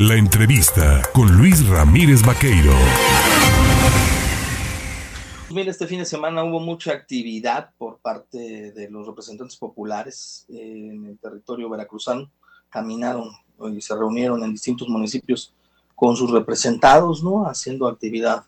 La entrevista con Luis Ramírez Vaqueiro. Mira, este fin de semana hubo mucha actividad por parte de los representantes populares en el territorio veracruzano. Caminaron y se reunieron en distintos municipios con sus representados, ¿no? Haciendo actividad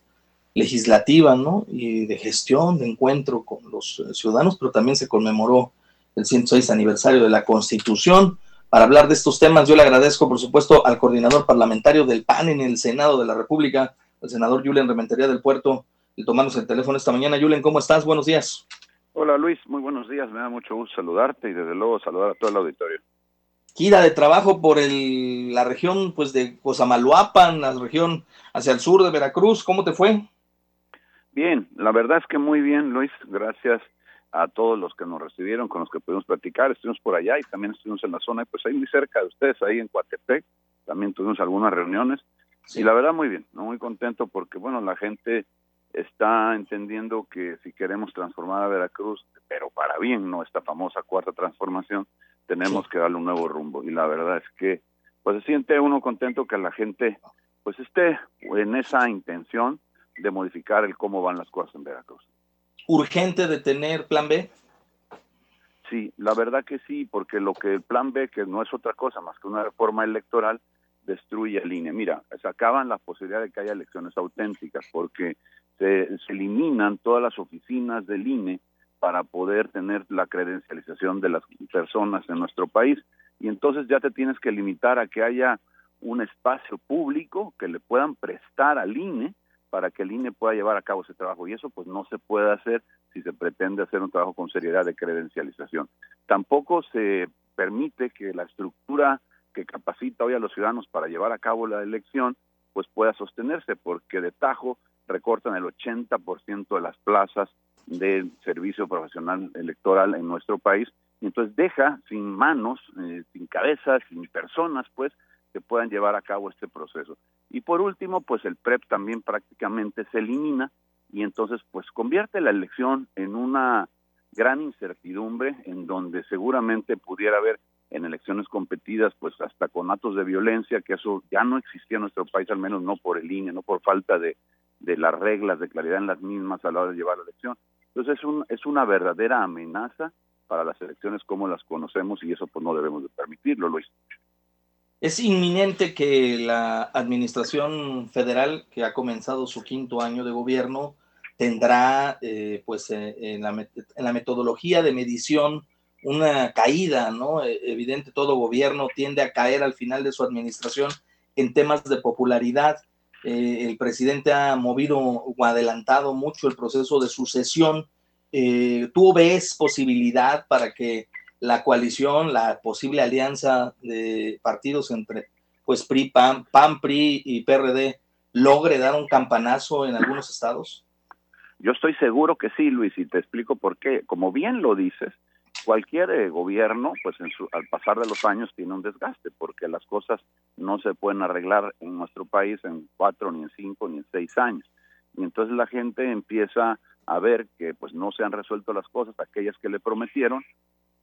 legislativa, ¿no? Y de gestión, de encuentro con los ciudadanos, pero también se conmemoró el 106 aniversario de la Constitución. Para hablar de estos temas, yo le agradezco, por supuesto, al coordinador parlamentario del PAN en el Senado de la República, el senador Julen Rementería del Puerto, y tomarnos el teléfono esta mañana. Julen, ¿cómo estás? Buenos días. Hola Luis, muy buenos días. Me da mucho gusto saludarte y desde luego saludar a todo el auditorio. Gira de trabajo por el, la región pues de Cosamaloapan, la región hacia el sur de Veracruz. ¿Cómo te fue? Bien, la verdad es que muy bien, Luis. Gracias a todos los que nos recibieron, con los que pudimos platicar. Estuvimos por allá y también estuvimos en la zona, pues ahí muy cerca de ustedes, ahí en Coatepec. También tuvimos algunas reuniones. Y la verdad, muy bien, muy contento porque, bueno, la gente está entendiendo que si queremos transformar a Veracruz, pero para bien, ¿no? Esta famosa cuarta transformación, tenemos que darle un nuevo rumbo. Y la verdad es que, pues se siente uno contento que la gente, pues esté en esa intención de modificar el cómo van las cosas en Veracruz urgente de tener plan B? Sí, la verdad que sí, porque lo que el plan B, que no es otra cosa más que una reforma electoral, destruye el INE. Mira, se acaban la posibilidad de que haya elecciones auténticas porque se, se, eliminan todas las oficinas del INE para poder tener la credencialización de las personas en nuestro país y entonces ya te tienes que limitar a que haya un espacio público que le puedan prestar al INE para que el INE pueda llevar a cabo ese trabajo y eso pues no se puede hacer si se pretende hacer un trabajo con seriedad de credencialización. Tampoco se permite que la estructura que capacita hoy a los ciudadanos para llevar a cabo la elección pues pueda sostenerse porque de tajo recortan el 80% de las plazas del servicio profesional electoral en nuestro país y entonces deja sin manos, eh, sin cabezas, sin personas pues que puedan llevar a cabo este proceso. Y por último, pues el PREP también prácticamente se elimina y entonces pues convierte la elección en una gran incertidumbre en donde seguramente pudiera haber en elecciones competidas pues hasta con actos de violencia, que eso ya no existía en nuestro país, al menos no por el INE, no por falta de, de las reglas de claridad en las mismas a la hora de llevar la elección. Entonces es, un, es una verdadera amenaza para las elecciones como las conocemos y eso pues no debemos de permitirlo, Luis. Es inminente que la administración federal, que ha comenzado su quinto año de gobierno, tendrá, eh, pues, eh, en, la, metodología de medición una caída, ¿no? E, evidente, todo gobierno tiende a caer al final de su administración en temas de popularidad. Eh, el presidente ha movido o adelantado mucho el proceso de sucesión. ¿Tú ves posibilidad para que la coalición, la posible alianza de partidos entre pues PRI, PAN, PAN, PRI y PRD logre dar un campanazo en algunos estados? Yo estoy seguro que sí, Luis, y te explico por qué. Como bien lo dices, cualquier eh, gobierno, pues en su, al pasar de los años tiene un desgaste, porque las cosas no se pueden arreglar en nuestro país en cuatro, ni en cinco, ni en seis años. Y entonces la gente empieza a ver que pues no se han resuelto las cosas, aquellas que le prometieron,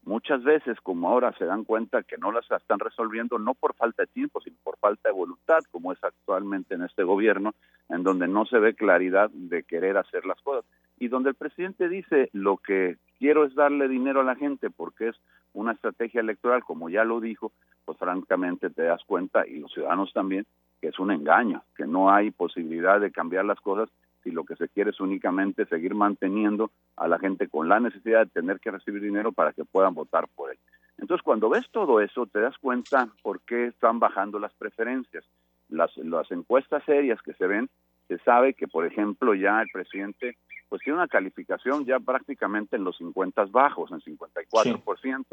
muchas veces, como ahora se dan cuenta que no las están resolviendo, no por falta de tiempo, sino por falta de voluntad, como es actualmente en este gobierno, en donde no se ve claridad de querer hacer las cosas. Y donde el presidente dice, lo que quiero es darle dinero a la gente porque es una estrategia electoral, como ya lo dijo, pues francamente te das cuenta, y los ciudadanos también, que es un engaño, que no hay posibilidad de cambiar las cosas y lo que se quiere es únicamente seguir manteniendo a la gente con la necesidad de tener que recibir dinero para que puedan votar por él. Entonces, cuando ves todo eso, te das cuenta por qué están bajando las preferencias. Las, las encuestas serias que se ven, se sabe que, por ejemplo, ya el presidente pues tiene una calificación ya prácticamente en los 50 bajos, en 54%,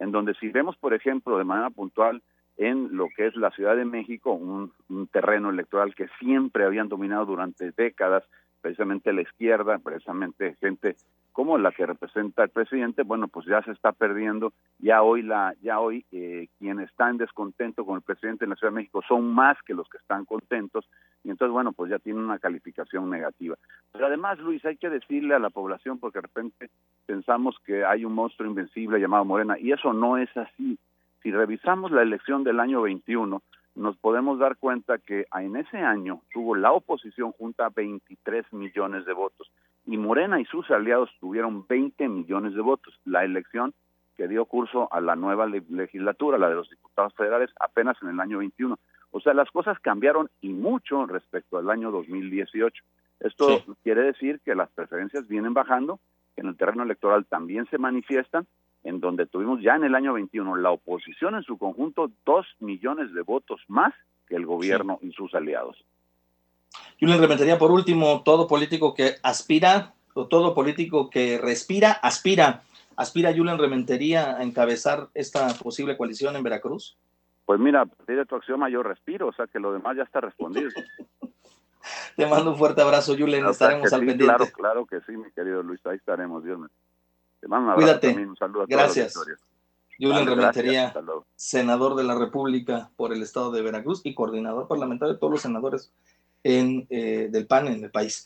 en donde si vemos, por ejemplo, de manera puntual en lo que es la Ciudad de México, un, terreno electoral que siempre habían dominado durante décadas, precisamente la izquierda, precisamente gente como la que representa el presidente, bueno, pues ya se está perdiendo, ya hoy la, ya hoy eh, quienes están en descontento con el presidente en la Ciudad de México son más que los que están contentos, y entonces, bueno, pues ya tiene una calificación negativa. Pero además, Luis, hay que decirle a la población, porque de repente pensamos que hay un monstruo invencible llamado Morena, y eso no es así si revisamos la elección del año 21, nos podemos dar cuenta que en ese año tuvo la oposición junta 23 millones de votos y Morena y sus aliados tuvieron 20 millones de votos. La elección que dio curso a la nueva legislatura, la de los diputados federales, apenas en el año 21. O sea, las cosas cambiaron y mucho respecto al año 2018. Esto quiere decir que las preferencias vienen bajando, que en el terreno electoral también se manifiestan, en donde tuvimos ya en el año 21 la oposición en su conjunto dos millones de votos más que el gobierno y sus aliados. Yo le por último, todo político que aspira o todo político que respira, aspira ¿Aspira Julen Rementería a encabezar esta posible coalición en Veracruz? Pues mira, a partir de tu acción mayor respiro, o sea que lo demás ya está respondido. Te mando un fuerte abrazo, Julen, estaremos al pendiente. Claro, claro que sí, mi querido Luis, ahí estaremos, Dios mío. Te mando un abrazo Cuídate. También, un saludo a Gracias. Julen Rementería, senador de la República por el estado de Veracruz y coordinador parlamentario de todos los senadores en, eh, del PAN en el país.